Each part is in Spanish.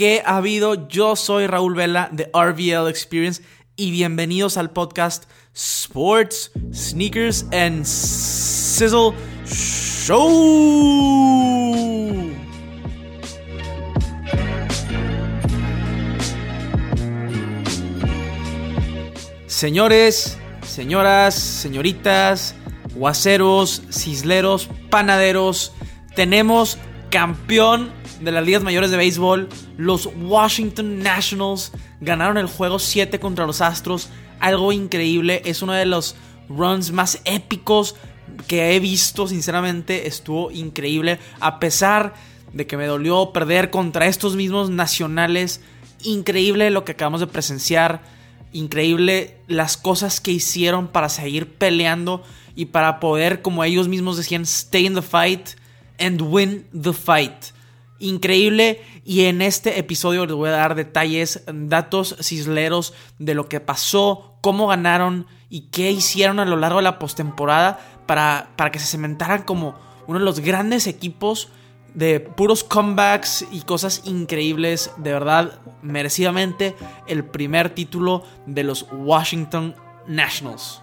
¿Qué ha habido? Yo soy Raúl Vela de RVL Experience y bienvenidos al podcast Sports, Sneakers and Sizzle Show. Señores, señoras, señoritas, guaceros, cisleros, panaderos, tenemos campeón de las ligas mayores de béisbol. Los Washington Nationals ganaron el juego 7 contra los Astros. Algo increíble. Es uno de los runs más épicos que he visto. Sinceramente, estuvo increíble. A pesar de que me dolió perder contra estos mismos nacionales. Increíble lo que acabamos de presenciar. Increíble las cosas que hicieron para seguir peleando y para poder, como ellos mismos decían, stay in the fight and win the fight increíble y en este episodio les voy a dar detalles, datos cisleros de lo que pasó, cómo ganaron y qué hicieron a lo largo de la postemporada para, para que se cementaran como uno de los grandes equipos de puros comebacks y cosas increíbles, de verdad, merecidamente el primer título de los Washington Nationals.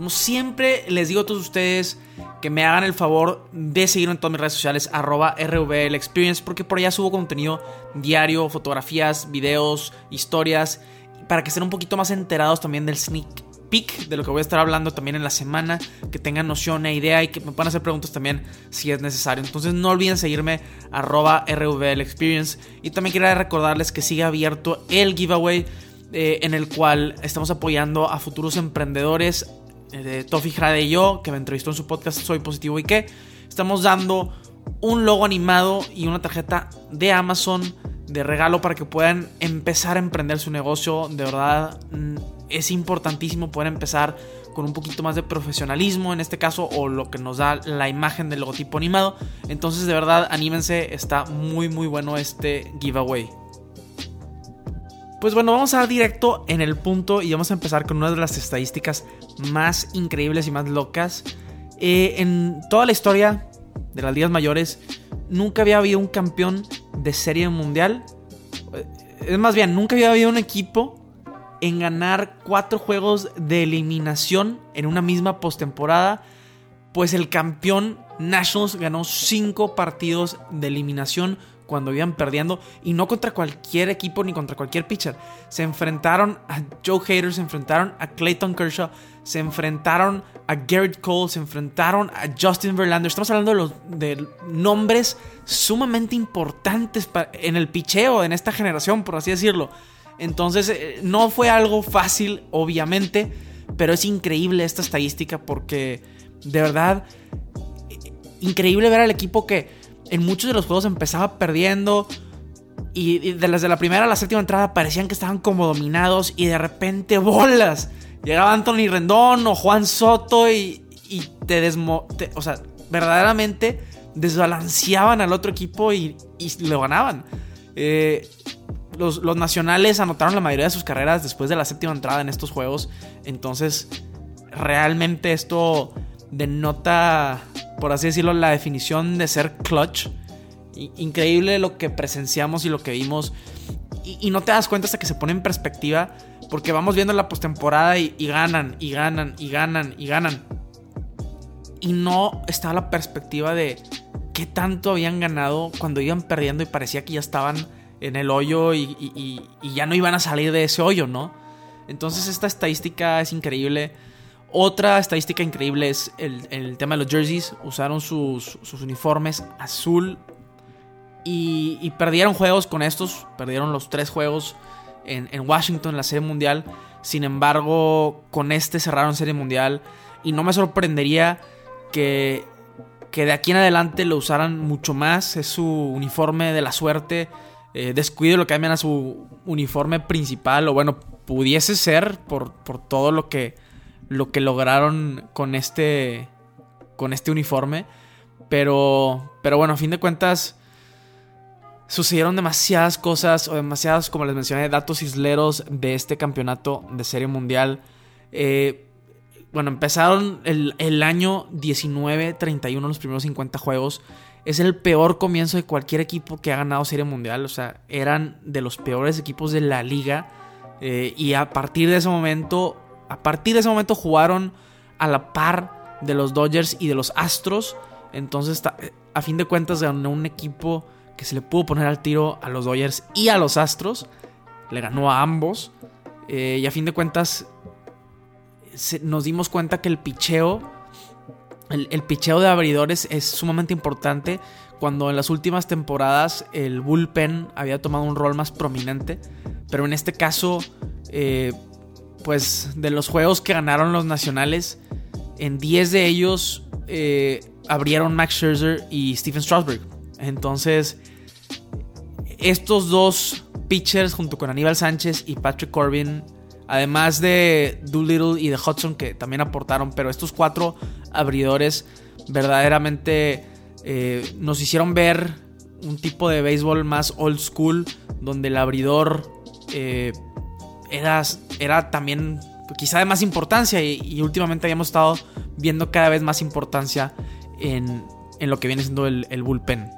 Como siempre les digo a todos ustedes que me hagan el favor de seguirme en todas mis redes sociales, arroba RVL Experience, porque por allá subo contenido diario, fotografías, videos, historias, para que estén un poquito más enterados también del sneak peek de lo que voy a estar hablando también en la semana, que tengan noción e idea y que me puedan hacer preguntas también si es necesario. Entonces no olviden seguirme arroba RVL Experience y también quería recordarles que sigue abierto el giveaway eh, en el cual estamos apoyando a futuros emprendedores de Tofi Jade y yo, que me entrevistó en su podcast Soy Positivo y qué, estamos dando un logo animado y una tarjeta de Amazon de regalo para que puedan empezar a emprender su negocio. De verdad, mm, es importantísimo poder empezar con un poquito más de profesionalismo en este caso o lo que nos da la imagen del logotipo animado. Entonces, de verdad, anímense, está muy muy bueno este giveaway. Pues bueno, vamos a directo en el punto y vamos a empezar con una de las estadísticas más increíbles y más locas. Eh, en toda la historia de las ligas mayores, nunca había habido un campeón de serie mundial. Es más bien, nunca había habido un equipo en ganar cuatro juegos de eliminación en una misma postemporada. Pues el campeón Nationals ganó cinco partidos de eliminación cuando iban perdiendo y no contra cualquier equipo ni contra cualquier pitcher. Se enfrentaron a Joe Hader, se enfrentaron a Clayton Kershaw, se enfrentaron a Garrett Cole, se enfrentaron a Justin Verlander. Estamos hablando de, los, de nombres sumamente importantes en el picheo en esta generación, por así decirlo. Entonces, eh, no fue algo fácil, obviamente, pero es increíble esta estadística porque, de verdad, increíble ver al equipo que en muchos de los juegos empezaba perdiendo. Y, de las de la primera a la séptima entrada parecían que estaban como dominados. Y de repente bolas. Llegaba Anthony Rendón o Juan Soto y, y te desmo... o sea, verdaderamente desbalanceaban al otro equipo y, y lo ganaban. Eh, los, los, nacionales anotaron la mayoría de sus carreras después de la séptima entrada en estos juegos. Entonces, realmente esto denota por así decirlo, la definición de ser clutch. Increíble lo que presenciamos y lo que vimos. Y, no te das cuenta hasta que se pone en perspectiva. Porque vamos viendo la postemporada y, ganan, y ganan, y ganan, y ganan. Y no está la perspectiva de qué tanto habían ganado cuando iban perdiendo y parecía que ya estaban en el hoyo y, ya no iban a salir de ese hoyo, ¿no? Entonces esta estadística es increíble. Otra estadística increíble es el, tema de los jerseys. Usaron sus, uniformes azul y, perdieron juegos con estos. Perdieron los tres juegos en, Washington en la Serie Mundial. Sin embargo, con este cerraron Serie Mundial. Y no me sorprendería que, que de aquí en adelante lo usaran mucho más. Es su uniforme de la suerte. Eh, descuido lo cambian a su uniforme principal. O bueno, pudiese ser por, por todo lo que lo que lograron con este con este uniforme, pero pero bueno, a fin de cuentas sucedieron demasiadas cosas o demasiadas, como les mencioné, datos isleros de este campeonato de serie mundial. Eh, bueno, empezaron el, el año 19-31 los primeros 50 juegos. es el peor comienzo de cualquier equipo que ha ganado Serie Mundial. O sea, eran de los peores equipos de la liga. Eh, y a partir de ese momento, a partir de ese momento jugaron a la par de los Dodgers y de los Astros. Entonces, a fin de cuentas, ganó un equipo que se le pudo poner al tiro a los Dodgers y a los Astros. Le ganó a ambos. Eh, y a fin de cuentas, nos dimos cuenta que el picheo, el, el picheo de abridores es sumamente importante. Cuando en las últimas temporadas el bullpen había tomado un rol más prominente. Pero en este caso, eh, pues de los juegos que ganaron los nacionales, en 10 de ellos eh, abrieron Max Scherzer y Stephen Strasburg. Entonces, estos dos pitchers junto con Aníbal Sánchez y Patrick Corbin, además de Doolittle y de Hudson que también aportaron, pero estos cuatro abridores verdaderamente eh, nos hicieron ver un tipo de béisbol más old school, donde el abridor eh, era, también quizá de más importancia y, últimamente habíamos estado viendo cada vez más importancia en, lo que viene siendo el, bullpen.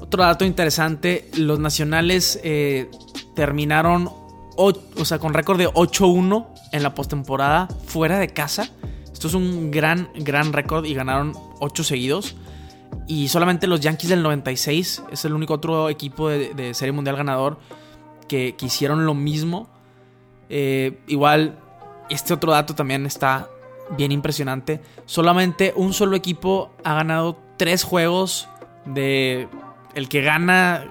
Otro dato interesante, los nacionales eh, terminaron o sea, con récord de 8-1 en la postemporada fuera de casa. Esto es un gran, gran récord y ganaron 8 seguidos. Y solamente los Yankees del 96 es el único otro equipo de, Serie Mundial ganador que, que hicieron lo mismo. Eh, igual, este otro dato también está bien impresionante. Solamente un solo equipo ha ganado tres juegos de el que gana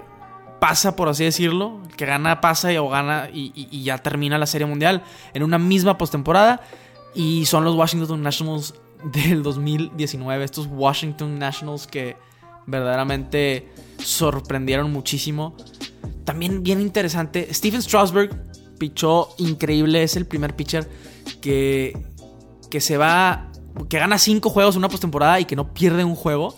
pasa, por así decirlo. El que gana pasa o gana y, ya termina la Serie Mundial en una misma postemporada. Y son los Washington Nationals del 2019. Estos Washington Nationals que verdaderamente sorprendieron muchísimo. También bien interesante, Steven Strasberg pichó increíble. Es el primer pitcher que, que se va, que gana cinco juegos en una postemporada y que no pierde un juego.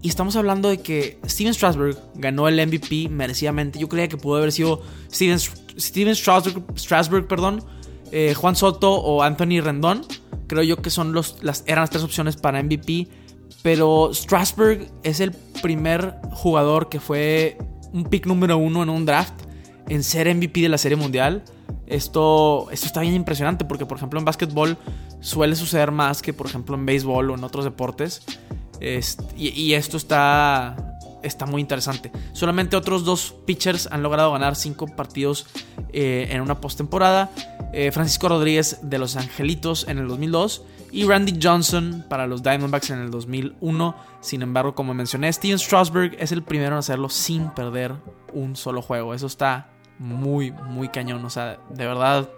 Y estamos hablando de que Steven Strasberg ganó el MVP merecidamente. Yo creía que pudo haber sido Steven, Steven Strasberg, perdón, eh, Juan Soto o Anthony Rendón. Creo yo que son los, las, eran las tres opciones para MVP. Pero Strasberg es el primer jugador que fue un pick número uno en un draft en ser MVP de la Serie Mundial. Esto, esto está bien impresionante porque, por ejemplo, en básquetbol suele suceder más que, por ejemplo, en béisbol o en otros deportes. y, esto está, está muy interesante. Solamente otros dos pitchers han logrado ganar cinco partidos eh, en una postemporada. Eh, Francisco Rodríguez de los Angelitos en el 2002 y Randy Johnson para los Diamondbacks en el 2001. Sin embargo, como mencioné, Steven Strasberg es el primero en hacerlo sin perder un solo juego. Eso está muy, muy cañón. O sea, de verdad,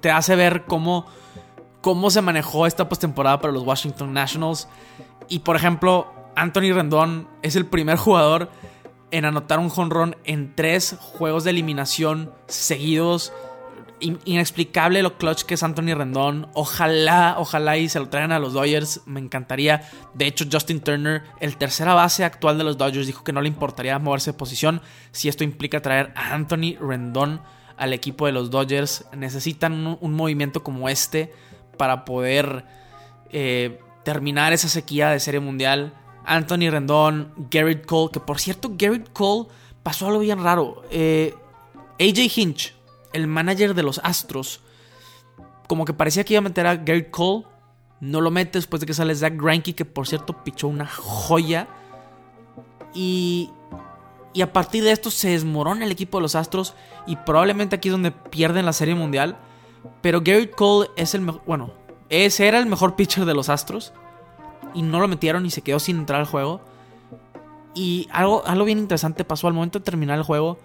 te, hace ver cómo, cómo se manejó esta postemporada para los Washington Nationals. Y por ejemplo, Anthony Rendón es el primer jugador en anotar un jonrón en tres juegos de eliminación seguidos inexplicable lo clutch que es Anthony Rendón. Ojalá, ojalá y se lo traigan a los Dodgers. Me encantaría. De hecho, Justin Turner, el tercera base actual de los Dodgers, dijo que no le importaría moverse de posición si esto implica traer a Anthony Rendón al equipo de los Dodgers. Necesitan un, movimiento como este para poder eh, terminar esa sequía de serie mundial. Anthony Rendón, Garrett Cole, que por cierto, Garrett Cole pasó algo bien raro. Eh, AJ Hinch, el manager de los Astros, como que parecía que iba a meter a Gary Cole. No lo mete después de que sale Zach Greinke, que por cierto pichó una joya. Y, y a partir de esto se desmorona el equipo de los Astros. Y probablemente aquí es donde pierden la Serie Mundial. Pero Gary Cole es el mejor. Bueno, ese era el mejor pitcher de los Astros. Y no lo metieron y se quedó sin entrar al juego. Y algo, algo bien interesante pasó al momento de terminar el juego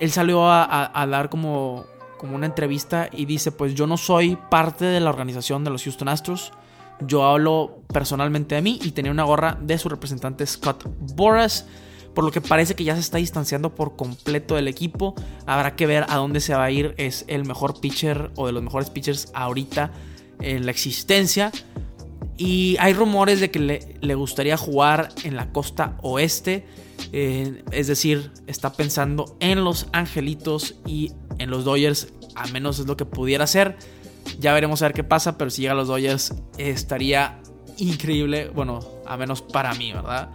él salió a, dar como, como una entrevista y dice, pues yo no soy parte de la organización de los Houston Astros. Yo hablo personalmente de mí y tenía una gorra de su representante Scott Boras. Por lo que parece que ya se está distanciando por completo del equipo. Habrá que ver a dónde se va a ir. Es el mejor pitcher o de los mejores pitchers ahorita en la existencia. Y hay rumores de que le, le gustaría jugar en la costa oeste. Eh, es decir, está pensando en los Angelitos y en los Dodgers, al menos es lo que pudiera ser. Ya veremos a ver qué pasa, pero si llega a los Dodgers estaría increíble. Bueno, a menos para mí, ¿verdad?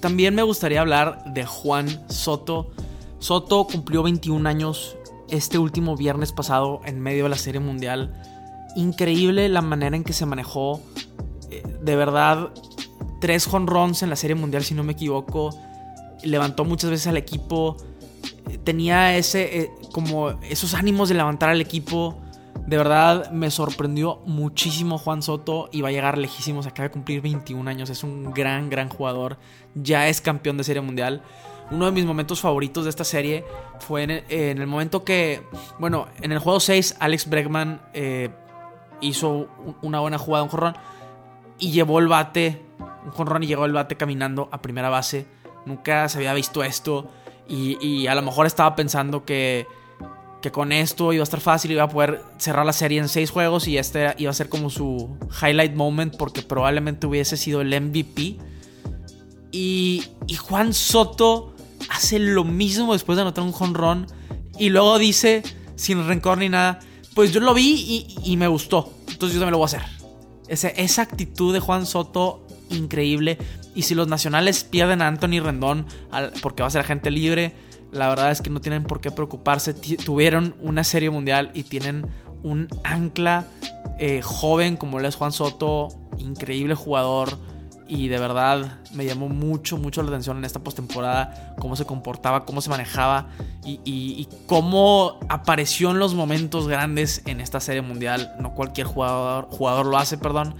También me gustaría hablar de Juan Soto. Soto cumplió 21 años este último viernes pasado en medio de la Serie Mundial. Increíble la manera en que se manejó. Eh, de verdad, tres honrons en la Serie Mundial, si no me equivoco. Levantó muchas veces al equipo. Tenía ese, eh, como esos ánimos de levantar al equipo. De verdad me sorprendió muchísimo Juan Soto y va a llegar lejísimos. Acaba de cumplir 21 años. Es un gran, gran jugador. Ya es campeón de Serie Mundial. Uno de mis momentos favoritos de esta serie fue en el, momento que, bueno, en el juego 6, Alex Bregman eh, hizo una buena jugada, un jorrón, y llevó el bate, un jorrón y llegó el bate caminando a primera base. Nunca se había visto esto. Y, y a lo mejor estaba pensando que que con esto iba a estar fácil, iba a poder cerrar la serie en seis juegos y este iba a ser como su highlight moment porque probablemente hubiese sido el MVP. Y, Juan Soto hace lo mismo después de anotar un jonrón y luego dice, sin rencor ni nada, pues yo lo vi y, me gustó, entonces yo también lo voy a hacer. Esa, actitud de Juan Soto, increíble. Y si los nacionales pierden a Anthony Rendón porque va a ser agente libre, la verdad es que no tienen por qué preocuparse. tuvieron una serie mundial y tienen un ancla eh, joven como él es Juan Soto, increíble jugador. Y de verdad me llamó mucho, mucho la atención en esta postemporada, cómo se comportaba, cómo se manejaba y, cómo apareció en los momentos grandes en esta serie mundial. No cualquier jugador, jugador lo hace, perdón.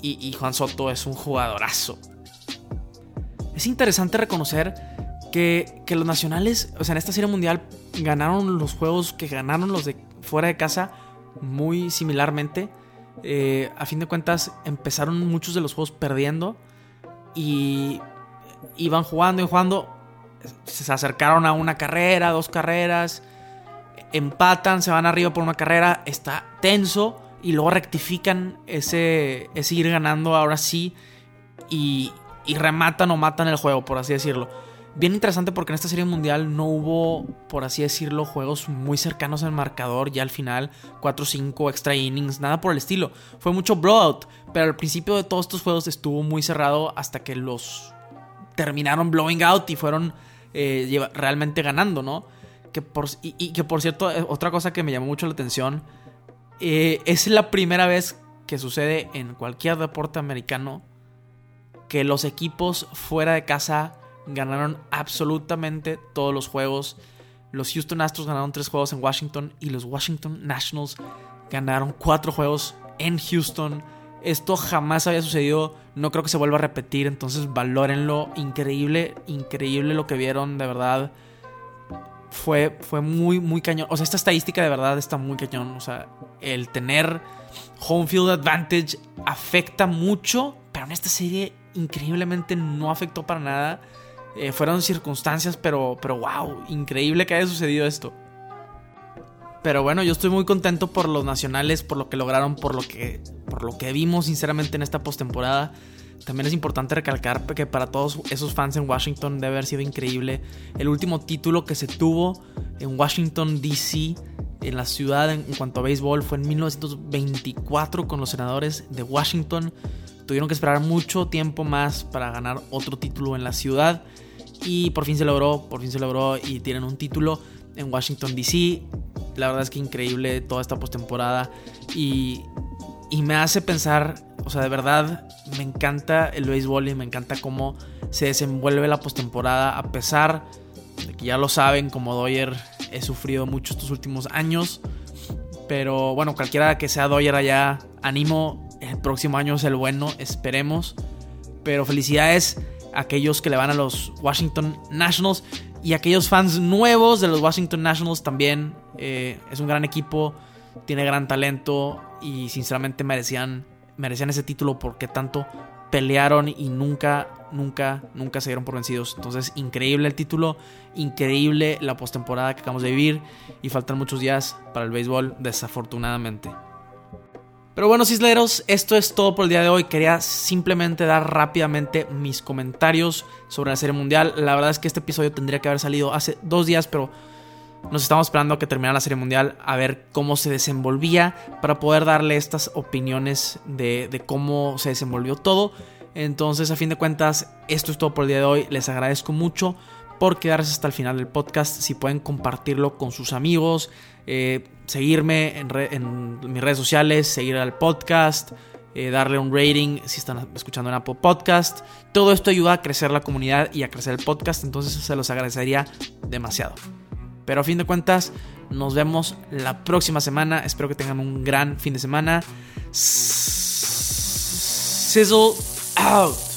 Y, y Juan Soto es un jugadorazo. Es interesante reconocer que, los nacionales, o sea, en esta serie mundial ganaron los juegos que ganaron los de fuera de casa muy similarmente. Eh, a fin de cuentas, empezaron muchos de los juegos perdiendo y iban jugando y jugando. Se acercaron a una carrera, dos carreras, empatan, se van arriba por una carrera, está tenso y luego rectifican ese, ese ir ganando ahora sí y, y rematan o matan el juego, por así decirlo bien interesante porque en esta serie mundial no hubo, por así decirlo, juegos muy cercanos al marcador ya al final, 4-5 extra innings, nada por el estilo. Fue mucho blowout, pero al principio de todos estos juegos estuvo muy cerrado hasta que los terminaron blowing out y fueron eh, realmente ganando, ¿no? Que por, y, que por cierto, eh, otra cosa que me llamó mucho la atención, eh, es la primera vez que sucede en cualquier deporte americano que los equipos fuera de casa ganaron absolutamente todos los juegos. Los Houston Astros ganaron tres juegos en Washington y los Washington Nationals ganaron cuatro juegos en Houston. Esto jamás había sucedido, no creo que se vuelva a repetir, entonces valórenlo. Increíble, increíble lo que vieron, de verdad. Fue, fue muy, muy cañón. O sea, esta estadística de verdad está muy cañón. O sea, el tener home field advantage afecta mucho, pero en esta serie increíblemente no afectó para nada. Eh, fueron circunstancias, pero, pero wow, increíble que haya sucedido esto. Pero bueno, yo estoy muy contento por los nacionales, por lo que lograron, por lo que, por lo que vimos sinceramente en esta postemporada. También es importante recalcar que para todos esos fans en Washington debe haber sido increíble. El último título que se tuvo en Washington, D.C., en la ciudad en cuanto a béisbol, fue en 1924 con los senadores de Washington. Tuvieron que esperar mucho tiempo más para ganar otro título en la ciudad. Y por fin se logró, por fin se logró y tienen un título en Washington DC. La verdad es que increíble toda esta postemporada. Y, y me hace pensar, o sea, de verdad me encanta el béisbol y me encanta cómo se desenvuelve la postemporada. A pesar de que ya lo saben, como Doyer he sufrido mucho estos últimos años. Pero bueno, cualquiera que sea Doyer allá, animo. El próximo año es el bueno, esperemos. Pero felicidades aquellos que le van a los Washington Nationals y aquellos fans nuevos de los Washington Nationals también. Eh, es un gran equipo, tiene gran talento y sinceramente merecían, merecían ese título porque tanto pelearon y nunca, nunca, nunca se dieron por vencidos. Entonces, increíble el título, increíble la postemporada que acabamos de vivir y faltan muchos días para el béisbol, desafortunadamente. Pero bueno, cisleros, esto es todo por el día de hoy. Quería simplemente dar rápidamente mis comentarios sobre la Serie Mundial. La verdad es que este episodio tendría que haber salido hace dos días, pero nos estamos esperando a que terminara la Serie Mundial a ver cómo se desenvolvía para poder darle estas opiniones de, cómo se desenvolvió todo. Entonces, a fin de cuentas, esto es todo por el día de hoy. Les agradezco mucho por quedarse hasta el final del podcast. Si pueden compartirlo con sus amigos, eh, seguirme en, mis redes sociales, seguir al podcast, eh, darle un rating si están escuchando en Apple Podcast. Todo esto ayuda a crecer la comunidad y a crecer el podcast, entonces se los agradecería demasiado. Pero a fin de cuentas, nos vemos la próxima semana. Espero que tengan un gran fin de semana. Sizzle out.